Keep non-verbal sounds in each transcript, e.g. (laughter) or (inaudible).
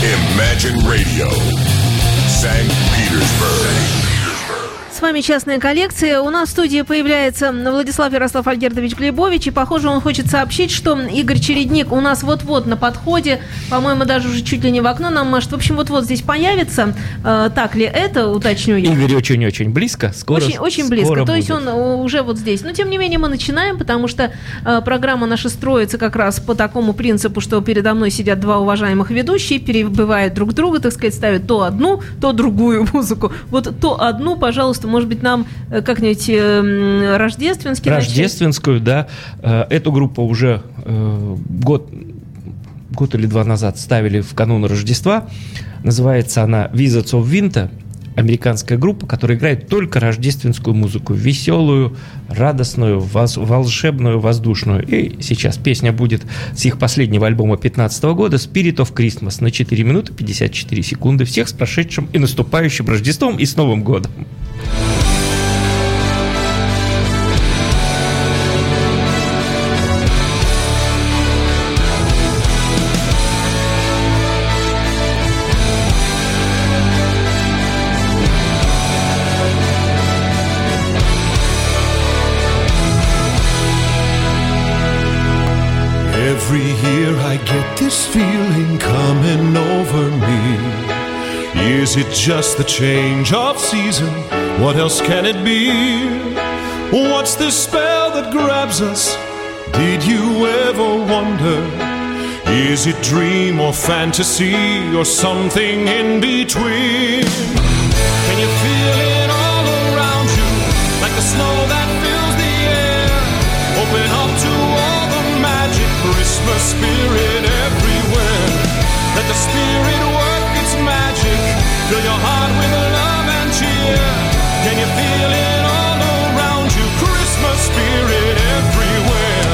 Imagine Radio, St. Petersburg. С вами «Частная коллекция». У нас в студии появляется Владислав Ярослав Альгердович Глебович. И, похоже, он хочет сообщить, что Игорь Чередник у нас вот-вот на подходе. По-моему, даже уже чуть ли не в окно нам может. В общем, вот-вот здесь появится. Э, так ли это, уточню я. Игорь очень-очень близко. Скоро, очень, очень близко. скоро То есть будет. он уже вот здесь. Но, тем не менее, мы начинаем, потому что э, программа наша строится как раз по такому принципу, что передо мной сидят два уважаемых ведущие, перебивают друг друга, так сказать, ставят то одну, то другую (laughs) музыку. Вот то одну, пожалуйста, может быть, нам э, как-нибудь э, рождественский начать? Рождественскую, да. Э, Эту группу уже год, год или два назад ставили в канун Рождества. Называется она Wizards of Winter. Американская группа, которая играет только рождественскую музыку. Веселую, радостную, воз- волшебную, воздушную. И сейчас песня будет с их последнего альбома 2015 года Spirit of Christmas на 4 минуты 54 секунды. Всех с прошедшим и наступающим Рождеством и с Новым годом. Bye. It just the change of season? What else can it be? What's this spell that grabs us? Did you ever wonder? Is it dream or fantasy or something in between? Can you feel it heart with love and cheer. Can you feel it all around you? Christmas spirit everywhere.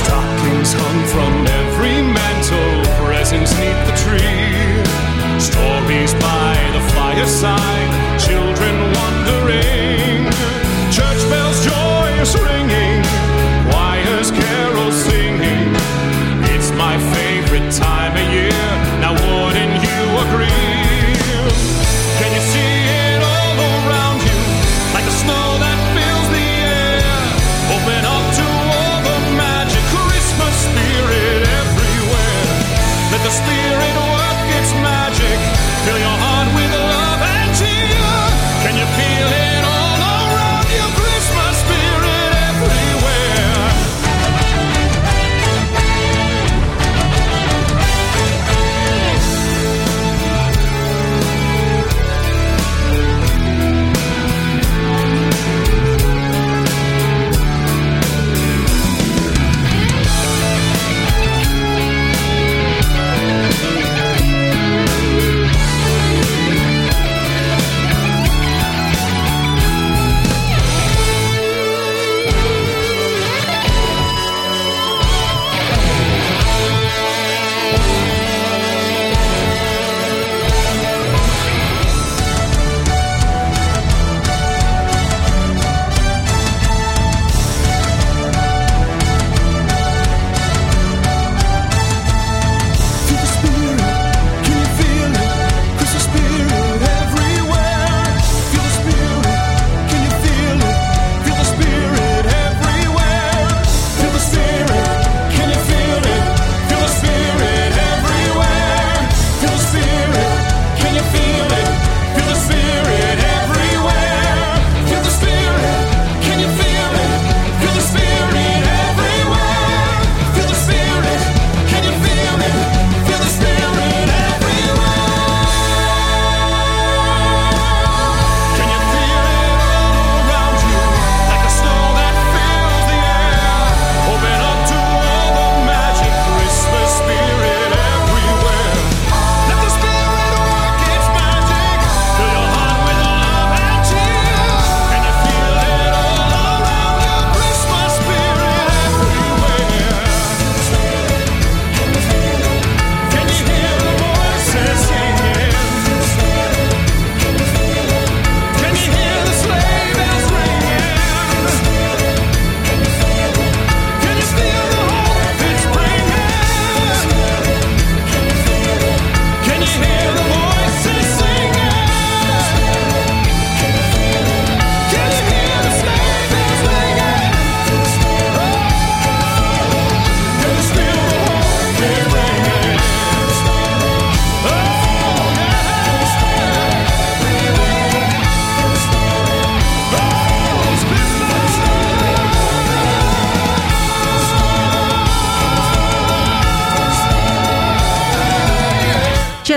Stockings hung from every mantle, presents neath the tree. Stories by the fireside, is ringing.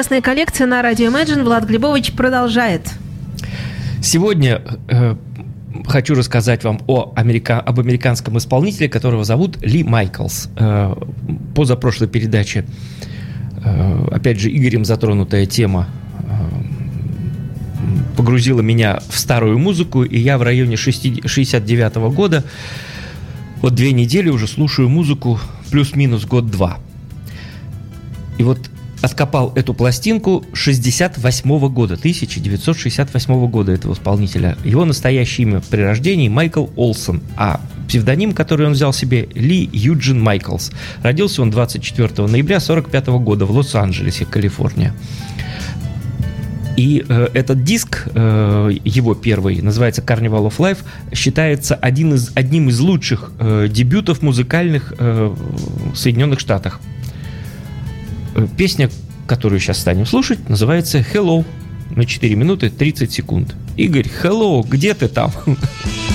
Интересная коллекция на радио Imagine. Влад Глебович продолжает. Сегодня э, хочу рассказать вам о америка... об американском исполнителе, которого зовут Ли Майклс. Э, позапрошлой передаче, э, опять же, Игорем затронутая тема э, погрузила меня в старую музыку, и я в районе 69 -го года вот две недели уже слушаю музыку плюс-минус год-два. И вот откопал эту пластинку 68 года, 1968 года этого исполнителя. Его настоящее имя при рождении Майкл Олсон, а псевдоним, который он взял себе, Ли Юджин Майклс. Родился он 24 ноября 1945 года в Лос-Анджелесе, Калифорния. И э, этот диск, э, его первый, называется Carnival of Life, считается один из, одним из лучших э, дебютов музыкальных э, в Соединенных Штатах. Э, песня, которую сейчас станем слушать, называется Hello на 4 минуты 30 секунд. Игорь, hello, где ты там? (laughs)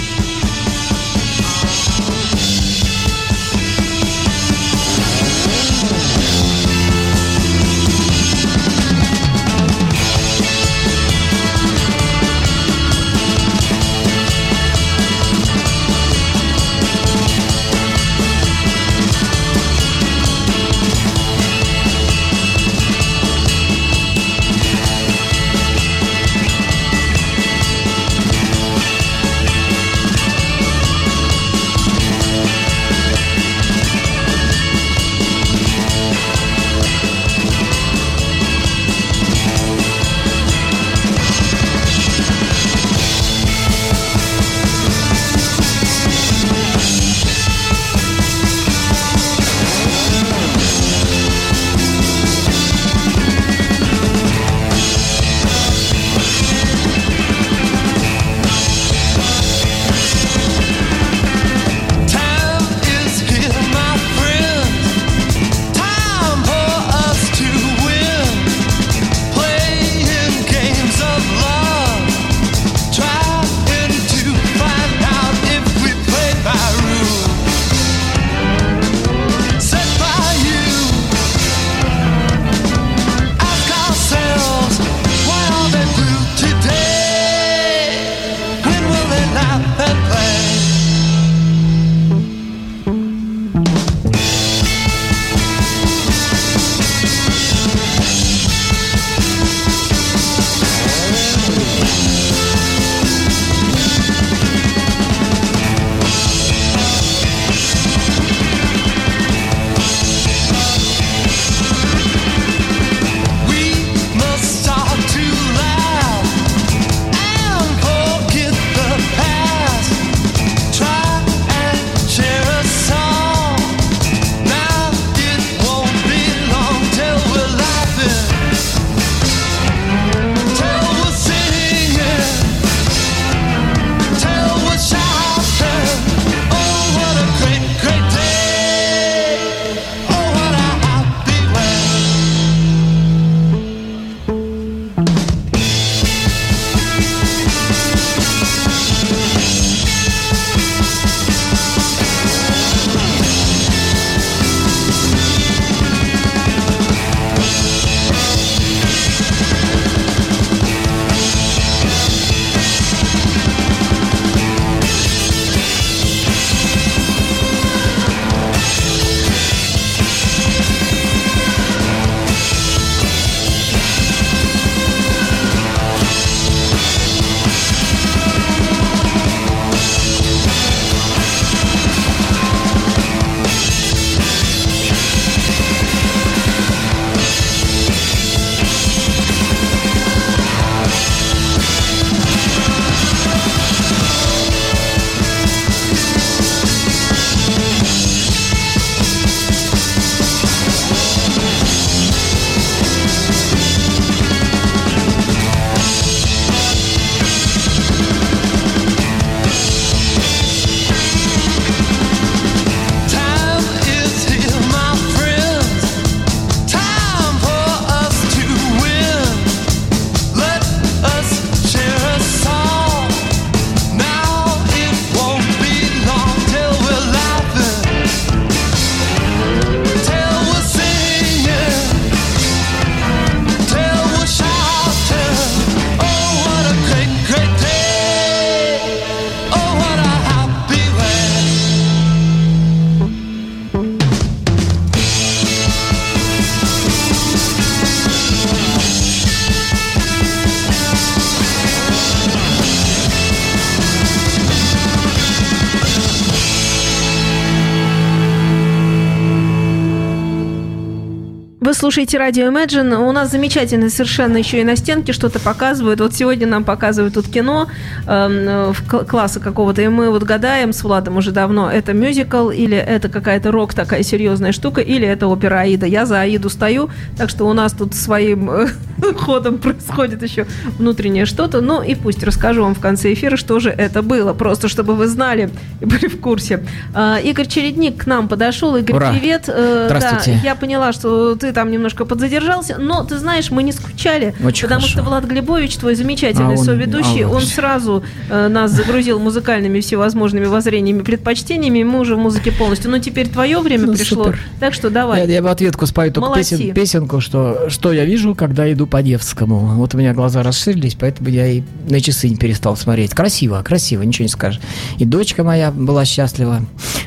Вы слушаете радио Imagine. У нас замечательно совершенно еще и на стенке что-то показывают. Вот сегодня нам показывают тут кино э, класса какого-то, и мы вот гадаем с Владом уже давно, это мюзикл или это какая-то рок такая серьезная штука, или это опера Аида. Я за Аиду стою, так что у нас тут своим э, (laughs) ходом происходит еще внутреннее что-то. Ну и пусть расскажу вам в конце эфира, что же это было, просто чтобы вы знали и были в курсе. Э, Игорь Чередник к нам подошел. Игорь, Ура. привет. Э, Здравствуйте. Да, я поняла, что ты там немножко подзадержался, но ты знаешь, мы не скучали, Очень потому хорошо. что Влад Глебович, твой замечательный А он- соведущий, а он- он сразу э, нас загрузил музыкальными всевозможными воззрениями, предпочтениями, и мы уже в музыке полностью. Но теперь твое время Ну, пришло, супер. так что давай. Я, я бы ответку спою только песен- песенку, что, что я вижу, когда иду по Невскому. Вот у меня глаза расширились, поэтому я и на часы не перестал смотреть. Красиво, красиво, ничего не скажешь. И дочка моя была счастлива.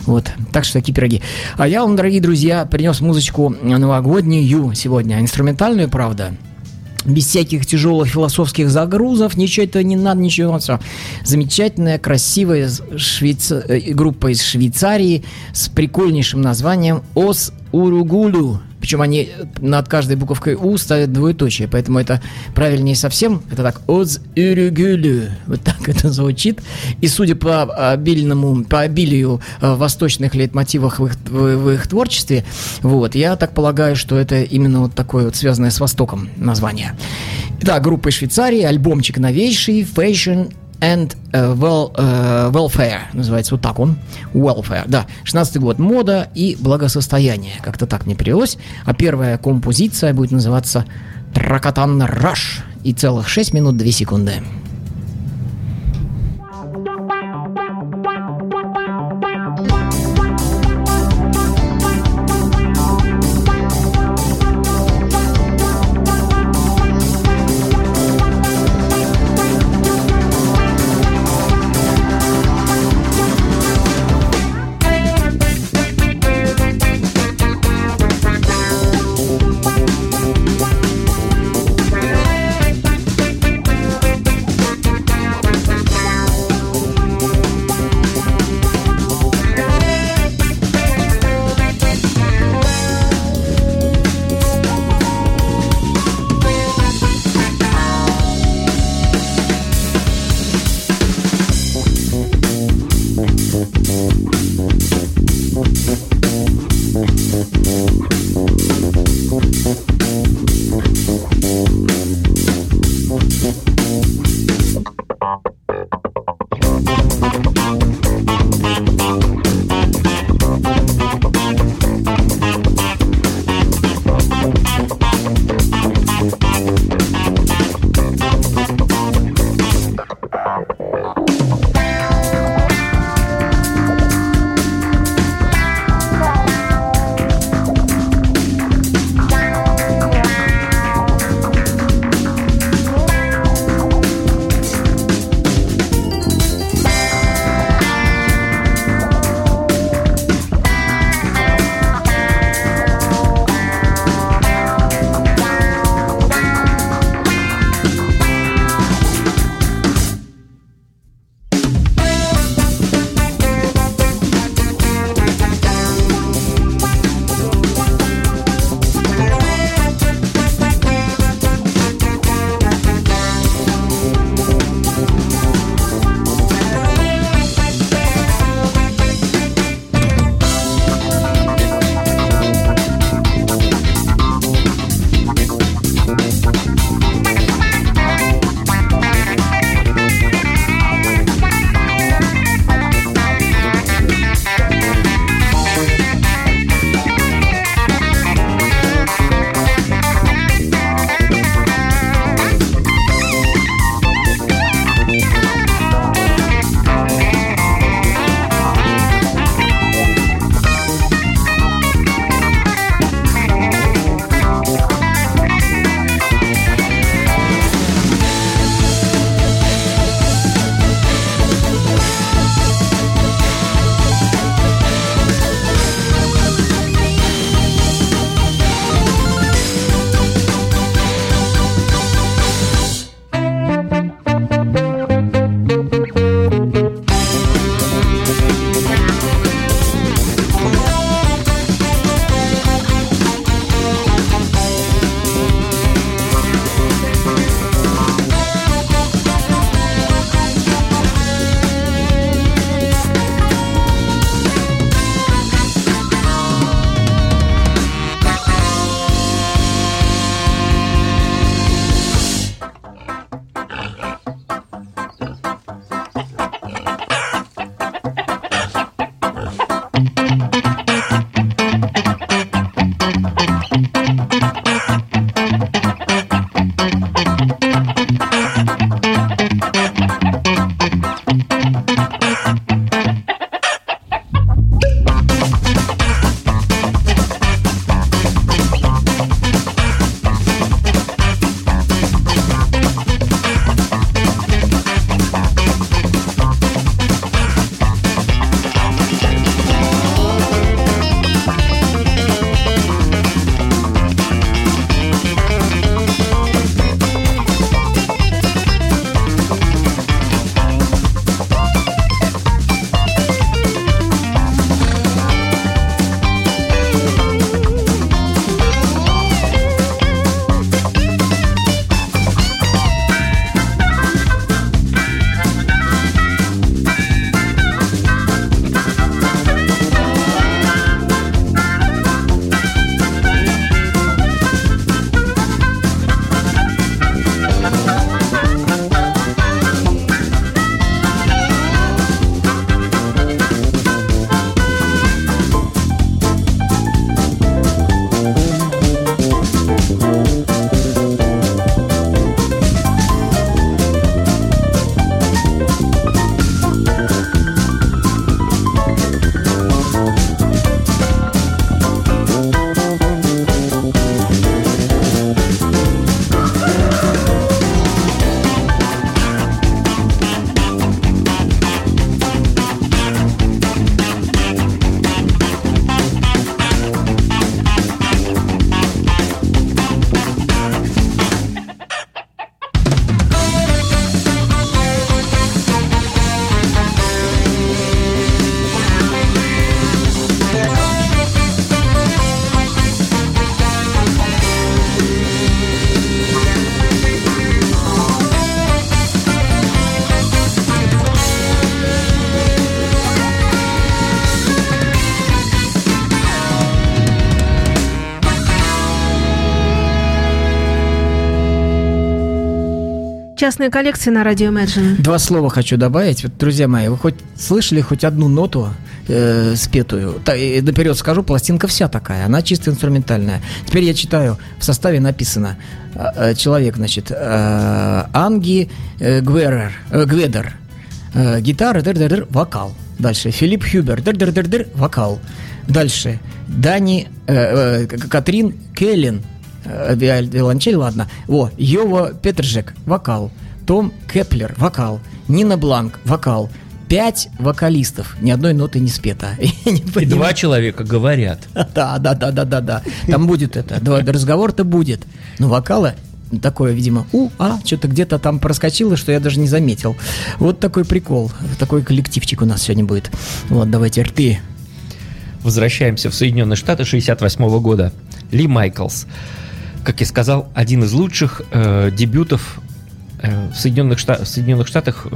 Вот, так что такие пироги. А я вам, дорогие друзья, принес музычку новогоднюю сегодня. Инструментальную, правда. Без всяких тяжелых философских загрузов, ничего этого не надо, ничего. Все. Замечательная, красивая швейца- э, группа из Швейцарии с прикольнейшим названием Ос Уругулю. Причем они над каждой буковкой У ставят двоеточие, поэтому это правильнее совсем. Это так Оз Уругулю. Вот так это звучит. И судя по обильному, по обилию э, восточных лейтмотивов в их, в их творчестве, вот, я так полагаю, что это именно вот такое вот связанное с Востоком название. Итак, группа из Швейцарии, альбомчик новейший, Fashion and э, well, э, Welfare, называется вот так он, Welfare, да, 16 год, мода и благосостояние, как-то так мне перевелось, а первая композиция будет называться Тракатан Раш, и целых 6 минут 2 секунды. Частные коллекции на радио Imagine. Два слова хочу добавить. Вот, друзья мои, вы хоть слышали хоть одну ноту э, спетую? Та, и наперед скажу, пластинка вся такая, она чисто инструментальная. Теперь я читаю, в составе написано э, человек, значит, э, Анги э, Гверер, э, Гведер, э, гитара, дыр -дыр -дыр, вокал. Дальше Филипп Хюбер, дыр -дыр -дыр -дыр, вокал. Дальше Дани, э, э, Катрин Келлен, виолончель, ладно. Во, Йова Петржек, вокал. Том Кеплер, вокал. Нина Бланк, вокал. Пять вокалистов, ни одной ноты не спета. (laughs) И два человека говорят. (laughs) Да, да, да, да, да, да. Там будет это. Разговор-то будет. Но вокала такое, видимо, у, а, что-то где-то там проскочило, что я даже не заметил. Вот такой прикол. Такой коллективчик у нас сегодня будет. Вот, давайте рты. Возвращаемся в Соединенные Штаты 68 года. Ли Майклс, как я сказал, один из лучших э, дебютов э, в, Соединенных Шта- в Соединенных Штатах э,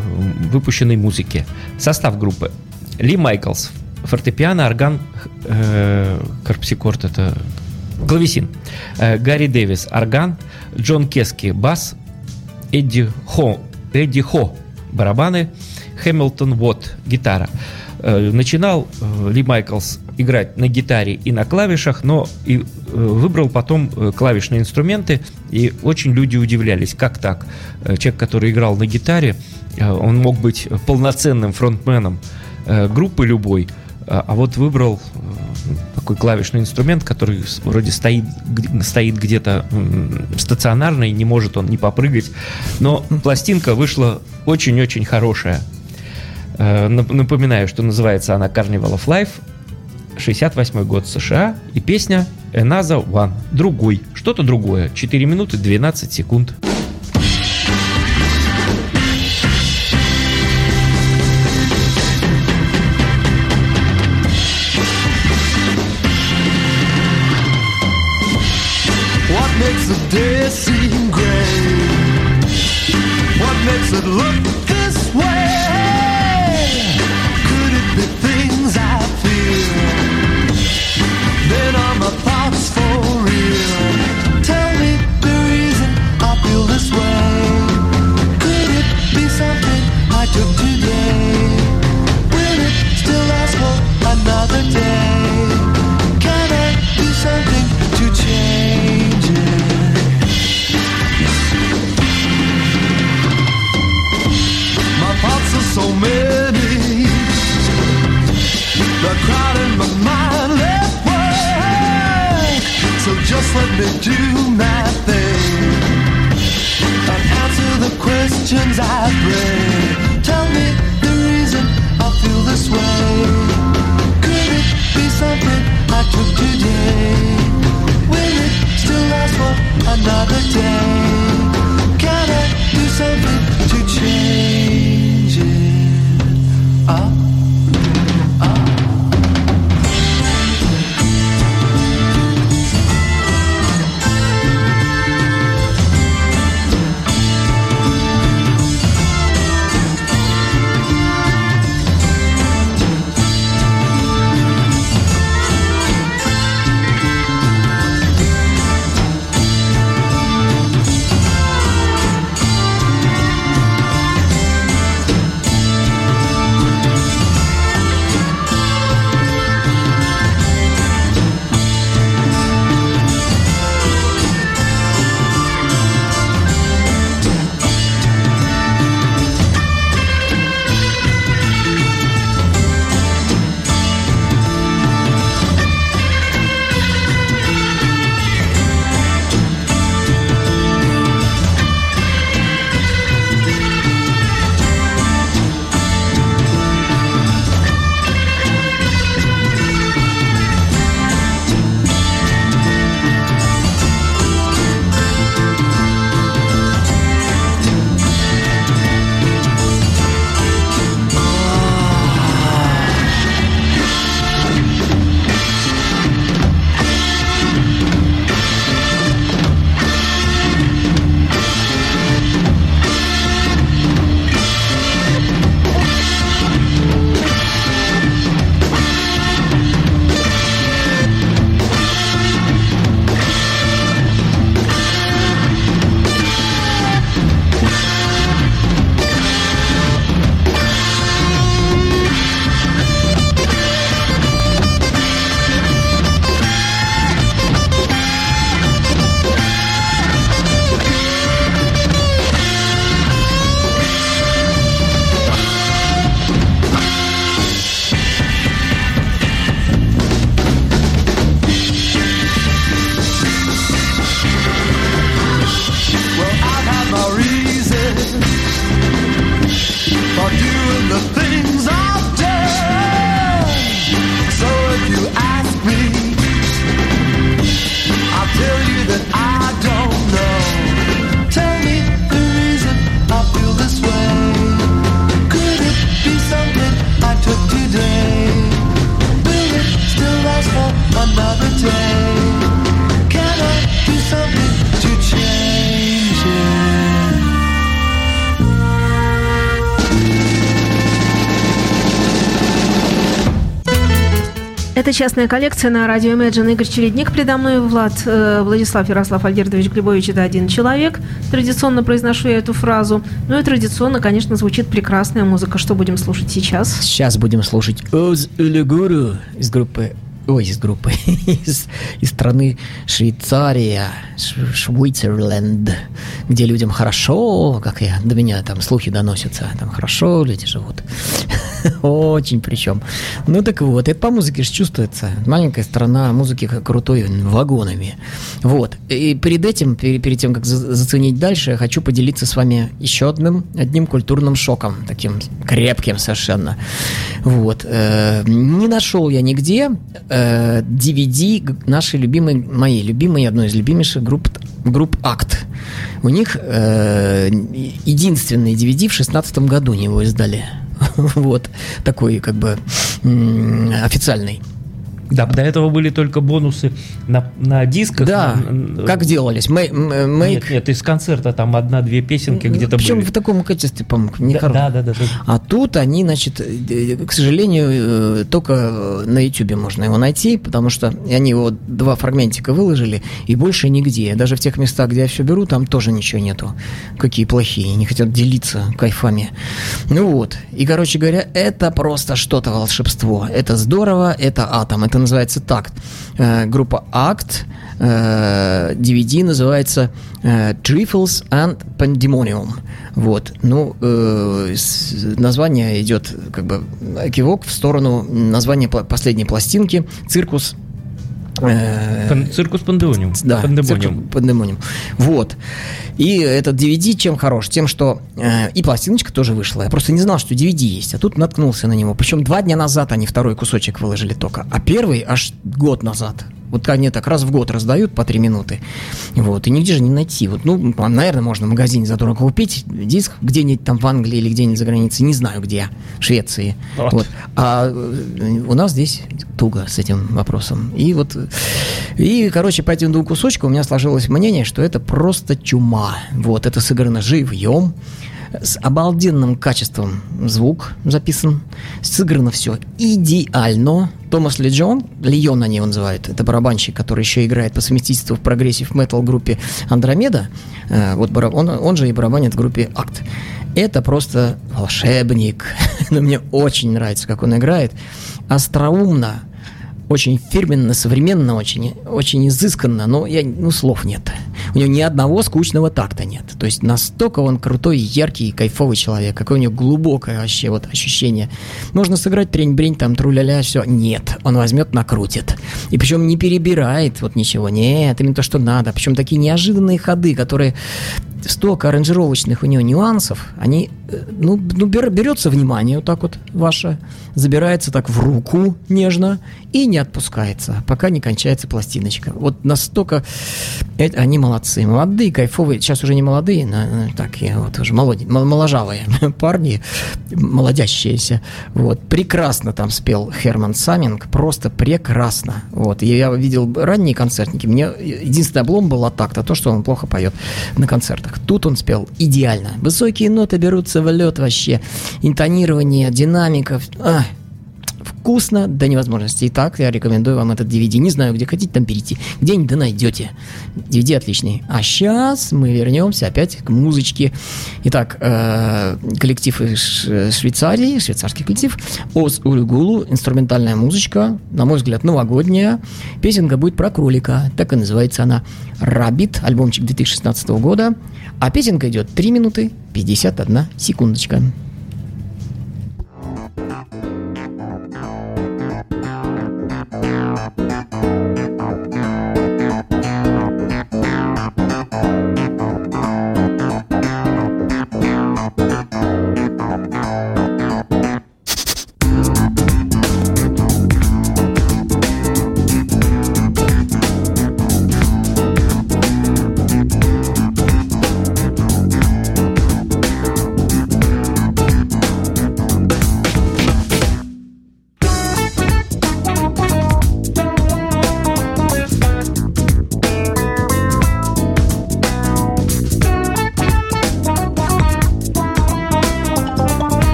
выпущенной музыки. Состав группы. Ли Майклс, фортепиано, орган, э, карпсикорд это клавесин. Э, Гарри Дэвис, орган, Джон Кески, бас, Эдди Хо, Эдди Хо, барабаны, Хэмилтон Вот, гитара. Э, Начинал э, Ли Майклс играть на гитаре и на клавишах, но и э, выбрал потом клавишные инструменты, и очень люди удивлялись, как так? Человек, который играл на гитаре, он мог быть полноценным фронтменом группы любой, а вот выбрал такой клавишный инструмент, который вроде стоит, стоит где-то стационарно, и не может он не попрыгать. Но пластинка вышла очень-очень хорошая. Э, нап- Напоминаю, что называется она Carnival of Life, 68 год США, и песня Another One, другой, что-то другое, 4 минуты 12 секунд. another day. Can I do something? Частная коллекция на радио Imagine. Игорь Чередник предо мной, Влад, э, Владислав Ярослав Альгердович Глебович – это один человек. Традиционно произношу я эту фразу. Ну и традиционно, конечно, звучит прекрасная музыка. Что будем слушать сейчас? Сейчас будем слушать Оз Улегуру из группы Ой, из группы, (laughs) из, из страны Швейцария, Швейцерленд, где людям хорошо, как я, до меня там слухи доносятся, там хорошо люди живут. Очень причем. Ну так вот, это по музыке же чувствуется. Маленькая страна, музыки крутой вагонами. Вот. И перед этим, перед, тем, как за- заценить дальше, я хочу поделиться с вами еще одним, одним культурным шоком, таким крепким совершенно. Вот. Э, Не нашел я нигде э, DVD г- нашей любимой, моей любимой, одной из любимейших групп, групп Акт. У них э, единственный DVD в шестнадцатом году него издали. (laughs) Вот. Такой, как бы, официальный. Да, до этого были только бонусы на, на дисках. Да, на- как делались? Мэй- э. Нет, нет, из концерта там одна-две песенки где-то Причем были. в таком качестве, по-моему, не Да, хоро- да, да, да, да. А тут они, значит, э, к сожалению, э, только э, на Ютубе можно его найти, потому что они его два фрагментика выложили, и больше нигде. Даже в тех местах, где я все беру, там тоже ничего нету. Какие плохие, не хотят делиться кайфами. Ну вот. И, короче говоря, это просто что-то волшебство. Это здорово, это атом. Это называется такт. Э, Группа Акт. э, DVD называется э, Trifles and Pandemonium. Вот. Ну, э, название идет как бы кивок в сторону названия последней пластинки «Circus». Э, Circus Pandemonium. да, Пандемониум. пандемониум. Вот. И этот DVD чем хорош? Тем, что э, и пластиночка тоже вышла. Я просто не знал, что DVD есть, а тут наткнулся на него. Причем два дня назад они второй кусочек выложили только, а первый аж год назад. Вот они так раз в год раздают по три минуты. Вот. И нигде же не найти. Вот, ну, наверное, можно в магазине задорого купить диск где-нибудь там в Англии или где-нибудь за границей. Не знаю где. В Швеции. Вот. Вот. А э, у нас здесь туго с этим вопросом. И вот, и, короче, по этим двум кусочкам у меня сложилось мнение, что это просто чума. Вот, это сыграно живьем, с обалденным качеством звук записан, сыграно все идеально. Томас Лиджон, Лион они его называют, это барабанщик, который еще играет по совместительству в progressive metal группе Андромеда, Э, вот он, он же и барабанит в группе Акт. Это просто волшебник. (laughs) Но мне очень нравится, как он играет. Остроумно, очень фирменно, современно, очень, очень изысканно, но я, ну, слов нет. У него ни одного скучного такта нет. То есть настолько он крутой, яркий, кайфовый человек, какое у него глубокое вообще вот ощущение. Можно сыграть трень-брень, там, тру-ля-ля, все. Нет, он возьмет, накрутит. И причем не перебирает вот ничего. Нет, именно то, что надо. Причем такие неожиданные ходы, которые столько аранжировочных у него нюансов, они, ну, ну бер- берется внимание вот так вот ваше, забирается так в руку нежно и не отпускается, пока не кончается пластиночка. Вот настолько э- они молодцы, молодые, кайфовые, сейчас уже не молодые, так, я вот уже молоди, мол- моложавые (laughs) парни, молодящиеся, вот, прекрасно там спел Херман Саминг, просто прекрасно, вот, И я видел ранние концертники, мне единственный облом был от такта, то, что он плохо поет на концертах. Тут он спел идеально. Высокие ноты берутся в лед вообще. Интонирование, динамика. Ах, вкусно до невозможности. Итак, я рекомендую вам этот DVD. Не знаю, где хотите, там берите. Где-нибудь да найдете. DVD отличный. А сейчас мы вернемся опять к музычке. Итак, э, коллектив из Швейцарии, швейцарский коллектив. Оз Улюгулу, инструментальная музычка, на мой взгляд, новогодняя. Песенка будет про кролика. Так и называется она. «Раббит», альбомчик 2016 года. А песенка идет 3 минуты 51 секундочка. Thank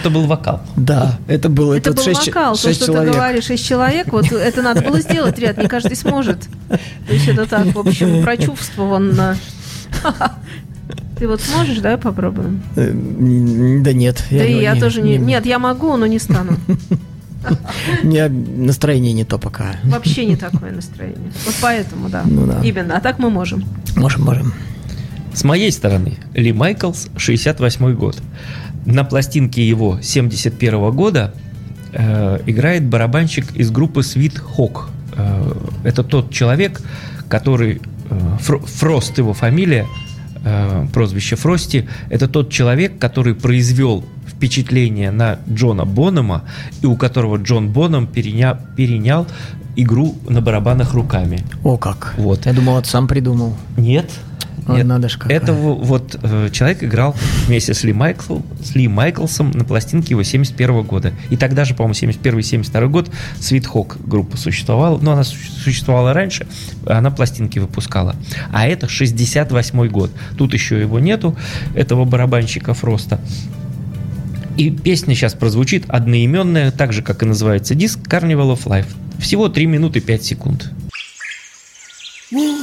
это был вокал. Да, это было Это был шесть, вокал. То, что человек. ты говоришь, шесть человек, вот это надо было сделать, ряд, не каждый сможет. То есть это так, в общем, прочувствованно. (laughs) Ты вот сможешь, давай попробуем. Э, Да нет. Да и не- я тоже не... не- Нет, я могу, но не стану. (laughs) У меня настроение не то пока. Вообще не такое настроение. Вот поэтому, да. Ну да. Именно. А так мы можем. Можем, можем. С моей стороны, Ли Майклс, 68 год. На пластинке его 71 года э, играет барабанщик из группы Sweet Hawk. Э, это тот человек, который... э, Фро- Фрост его фамилия, э, прозвище Фрости. Это тот человек, который произвел впечатление на Джона Бонома и у которого Джон Боном переня- перенял игру на барабанах руками. О, как. Вот. Я думал, вот сам придумал. Нет. Нет. надо ж какая. Это во- вот э, человек играл вместе с Ли, Майкл, с Ли Майклсом на пластинке его 71 года. И тогда же, по-моему, 71-72 год Sweet Hawk группа существовала. Но она су- существовала раньше, она пластинки выпускала. А это 68 год. Тут еще его нету, этого барабанщика Фроста. И песня сейчас прозвучит одноименная, так же, как и называется диск Carnival of Life. Всего 3 минуты 5 секунд. People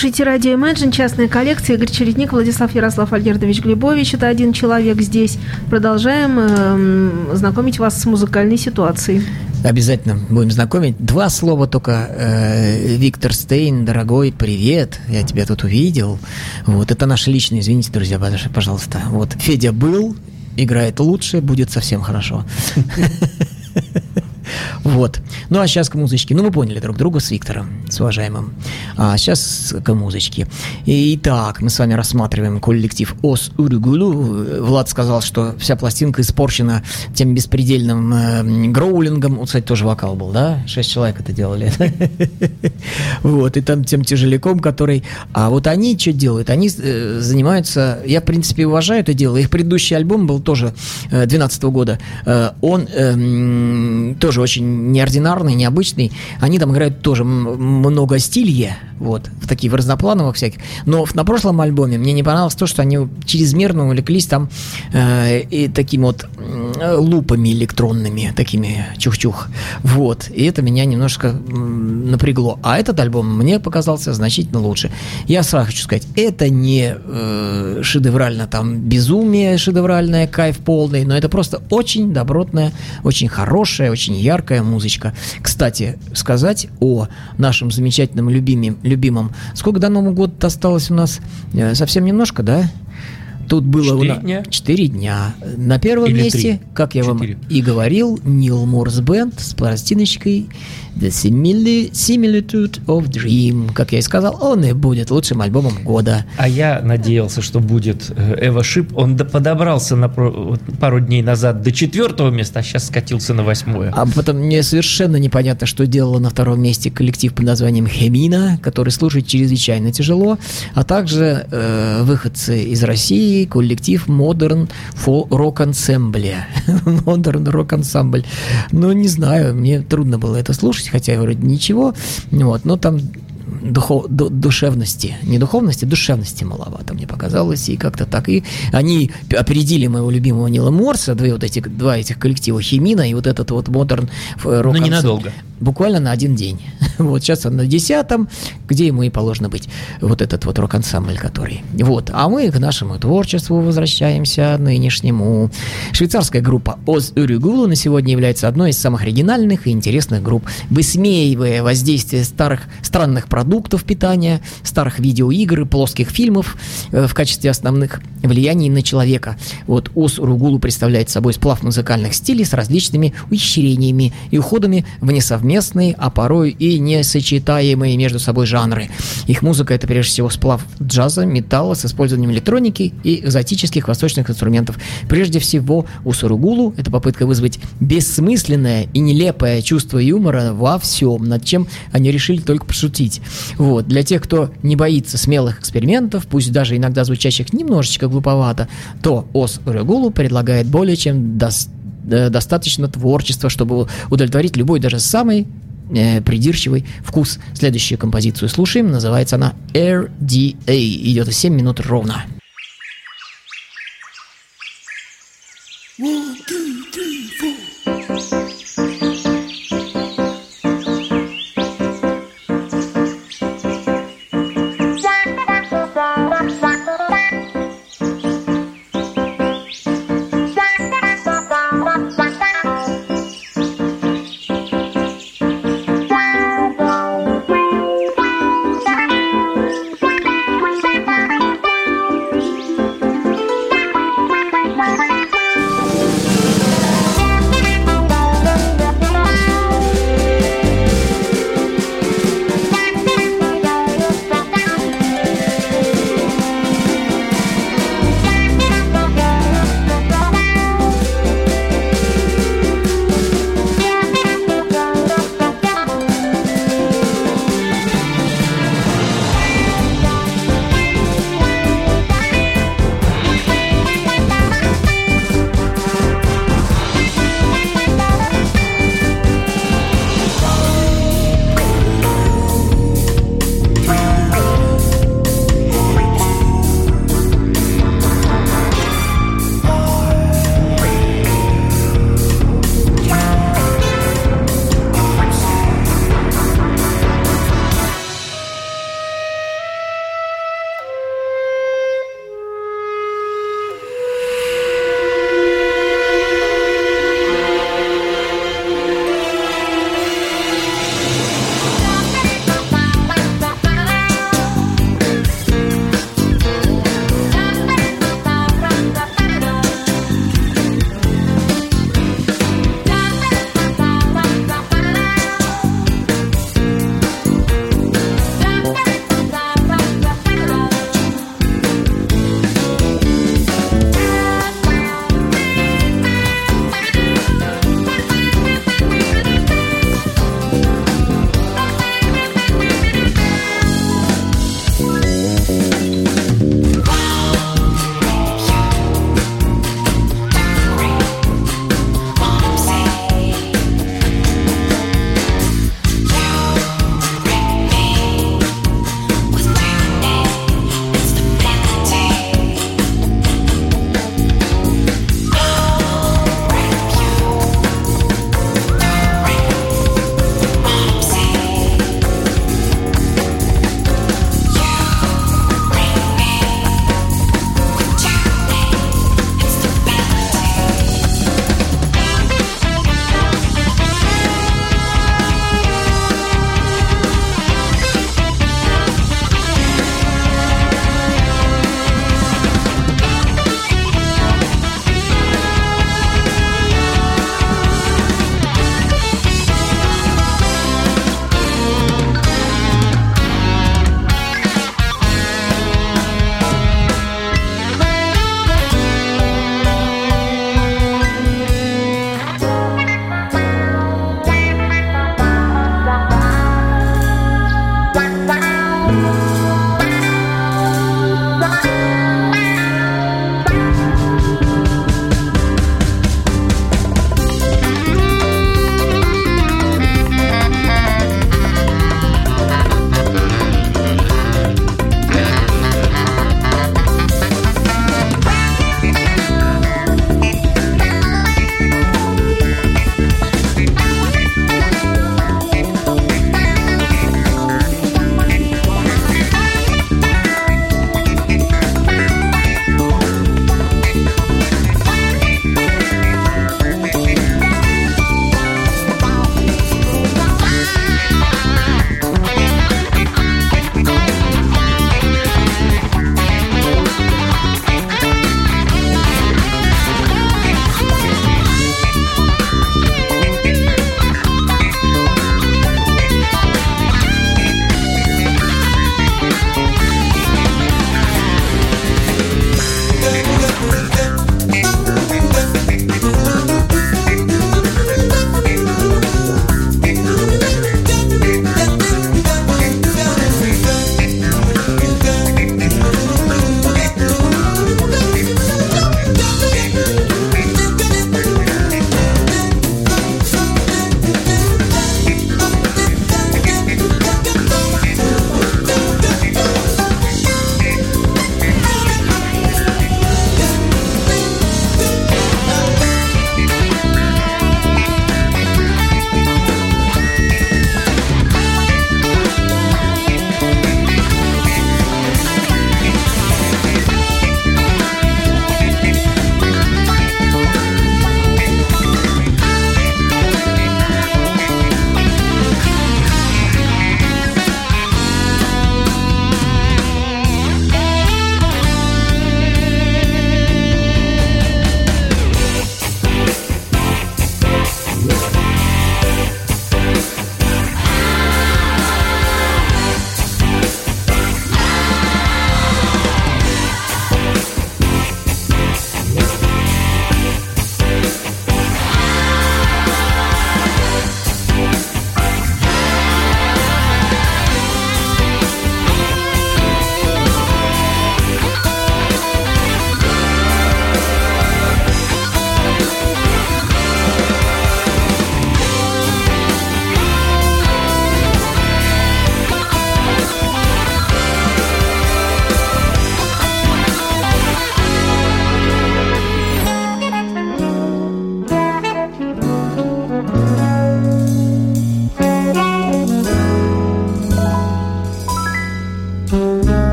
слушаете радио Imagine, частная коллекция, Игорь Чередник, Владислав Ярослав Альгердович Глебович. Это один человек здесь. Продолжаем эм, знакомить вас с музыкальной ситуацией. Обязательно будем знакомить. Два слова только. Э, Виктор Стейн, дорогой, привет. Я тебя тут увидел. Вот, это наши личные, извините, друзья, пож- пожалуйста. Вот, Федя был, играет лучше, будет совсем хорошо. (laughs) Вот. Ну, а сейчас к музычке. Ну, мы поняли друг друга с Виктором, с уважаемым. А сейчас к музычке. Итак, мы с вами рассматриваем коллектив Ос Урюгулу. Влад сказал, что вся пластинка испорчена тем беспредельным э, гроулингом. Вот, кстати, тоже вокал был, да? Шесть человек это делали. (laughs) Вот, и там тем тяжеляком, который... А вот они что делают? Они э, занимаются... Я, в принципе, уважаю это дело. Их предыдущий альбом был тоже 2012 года. Э, Он эм, тоже очень неординарный, необычный. Они там играют тоже много стилье, вот, в таких в разноплановых всяких. Но в- на прошлом альбоме мне не понравилось то, что они чрезмерно увлеклись там э, и такими вот м, лупами электронными, такими чух-чух. Вот. И это меня немножко напрягло. А этот альбом мне показался значительно лучше. Я сразу хочу сказать, это не э, шедеврально там безумие шедевральное, кайф полный, но это просто очень добротная, очень хорошая, очень яркая музычка. Кстати, сказать о нашем замечательном любимом, любимом. Сколько до Нового года осталось у нас? Э, Совсем немножко, да? Тут было у Четыре нас- дня? Четыре дня. На первом Или месте, три? как я Четыре. вам и говорил, Нил Морс Бенд с пластиночкой The Simili- Similitude of Dream. Как я и сказал, он и будет лучшим альбомом года. А я надеялся, что будет э, Эва Шип. Он до- подобрался на пару дней назад до четвертого места, а сейчас скатился на восьмое. А потом мне совершенно непонятно, что делала на втором месте коллектив под названием Хемина, который слушает чрезвычайно тяжело, а также э, выходцы из России, коллектив Modern Rock Ensemble. (laughs) Modern Rock Ensemble. Ну, не знаю, мне трудно было это слушать, хотя вроде ничего, вот, но там духов- ду- душевности, не духовности, душевности маловато, мне показалось, и как-то так. И они опередили моего любимого Нила Морса, две вот эти, два этих коллектива Химина и вот этот вот модерн рок Но ненадолго. Буквально на один день. (laughs) Вот сейчас он на десятом, где ему и положено быть. Вот этот вот рок-ансамбль, который. Вот. А мы к нашему творчеству возвращаемся, нынешнему. Швейцарская группа Оз Урюгулу на сегодня является одной из самых оригинальных и интересных групп, высмеивая воздействие старых странных продуктов питания, старых видеоигр и плоских фильмов э, в качестве основных влияний на человека. Вот Оз Уругулу представляет собой сплав музыкальных стилей с различными ухищрениями и уходами в несовместные, а порой и несочетаемые между собой жанры. Их музыка это прежде всего сплав джаза, металла с использованием электроники и экзотических восточных инструментов. Прежде всего у Суругулу это попытка вызвать бессмысленное и нелепое чувство юмора во всем, над чем они решили только пошутить. Вот. Для тех, кто не боится смелых экспериментов, пусть даже иногда звучащих немножечко глуповато, то Ос Урегулу предлагает более чем дос- э, достаточно творчества, чтобы удовлетворить любой, даже самый э, придирчивый вкус. Следующую композицию слушаем, называется она RDA, идет 7 минут ровно.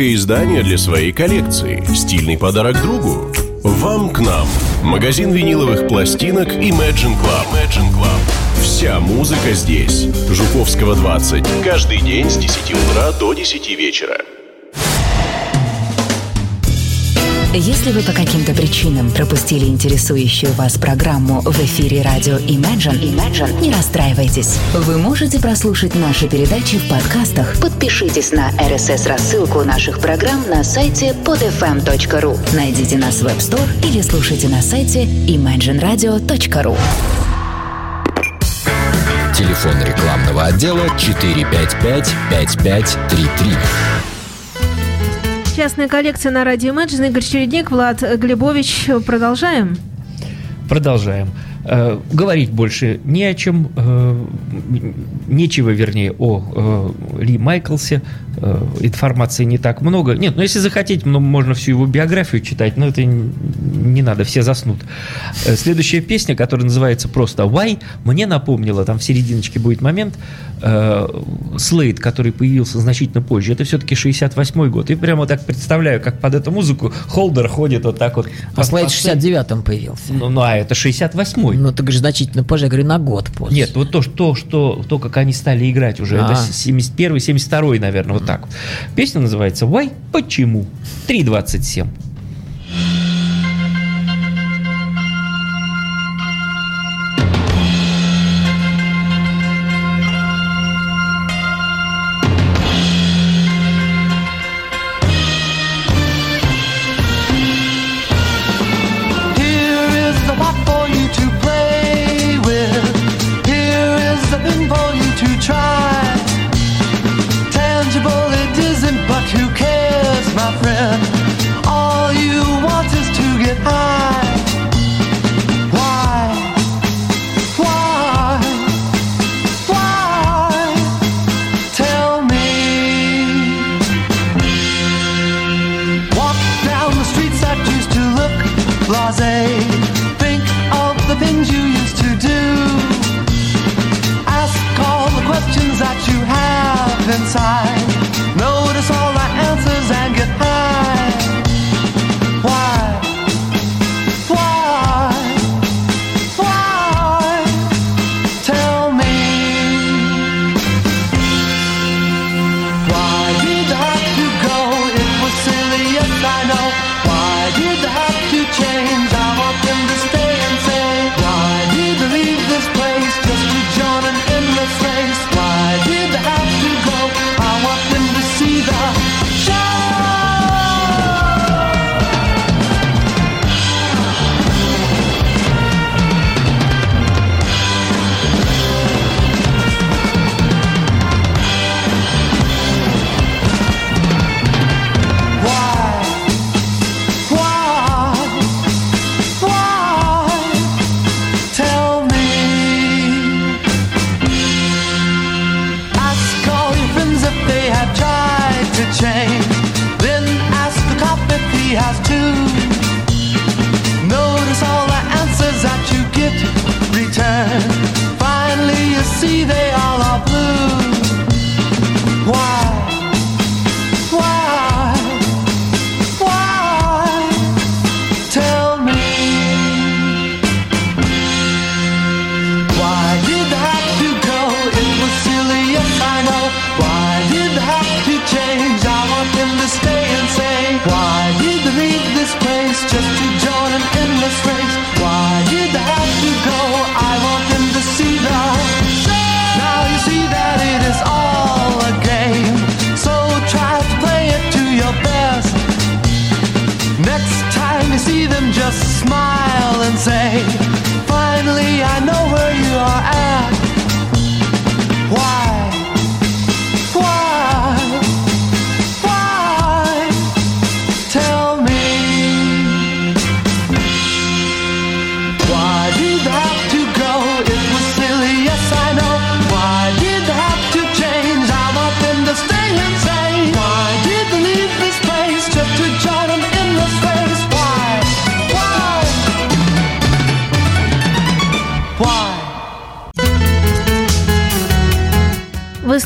Редкое издание для своей коллекции? Стильный подарок другу? Вам к нам. Магазин виниловых пластинок Imagine Club. Imagine Club. Вся музыка здесь. Жуковского 20. Каждый день с 10 утра до 10 вечера. Если вы по каким-то причинам пропустили интересующую вас программу в эфире радио Imagine, Imagine, не расстраивайтесь. Вы можете прослушать наши передачи в подкастах. Подпишитесь на RSS-рассылку наших программ на сайте podfm.ru. Найдите нас в App Store или слушайте на сайте imagineradio.ru. Телефон рекламного отдела 455-5533. Частная коллекция на радио Imagine. Игорь Чередник, Влад Глебович. Продолжаем. Продолжаем. Э, говорить больше не о чем, э, нечего, вернее, о э, Ли Майклсе. Э, информации не так много. Нет, ну если захотите, ну, можно всю его биографию читать, но это не надо, все заснут. Э, следующая песня, которая называется просто «Why», мне напомнила, там в серединочке будет момент, э, Слейд, который появился значительно позже, это все-таки 68 год. И прямо так представляю, как под эту музыку Холдер ходит вот так вот. А Слайд по в сцене. 69-м появился. Ну, ну, а это 68-й. Ну, ты говоришь, значительно позже, я говорю, на год после. Нет, вот то, что, что, то, как они стали играть уже, это А. 71-й, 72-й, наверное, вот так. Песня называется «Why? Почему?» 3.27.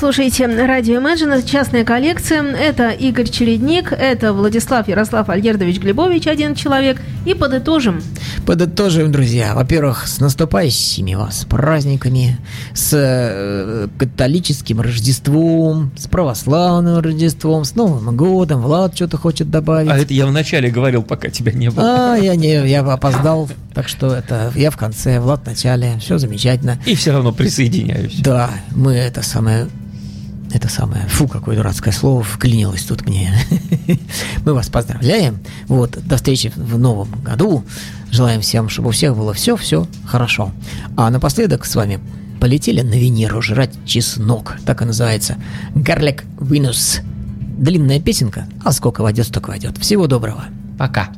слушаете радио Imagine, это частная коллекция. Это Игорь Чередник, это Владислав Ярослав Альгердович Глебович, один человек. И подытожим. Подытожим, друзья. Во-первых, с наступающими вас праздниками, с э, католическим Рождеством, с православным Рождеством, с Новым годом. Влад что-то хочет добавить. А это я вначале говорил, пока тебя не было. А, я не, я опоздал, так что это я в конце, Влад в начале, все замечательно. И все равно присоединяюсь. Да, мы это самое, это самое, фу, какое дурацкое слово вклинилось тут мне. (laughs) Мы вас поздравляем. Вот, до встречи в новом году. Желаем всем, чтобы у всех было все-все хорошо. А напоследок с вами полетели на Венеру жрать чеснок. Так и называется. Гарлик Винус. Длинная песенка, а сколько войдет, столько войдет. Всего доброго. Пока.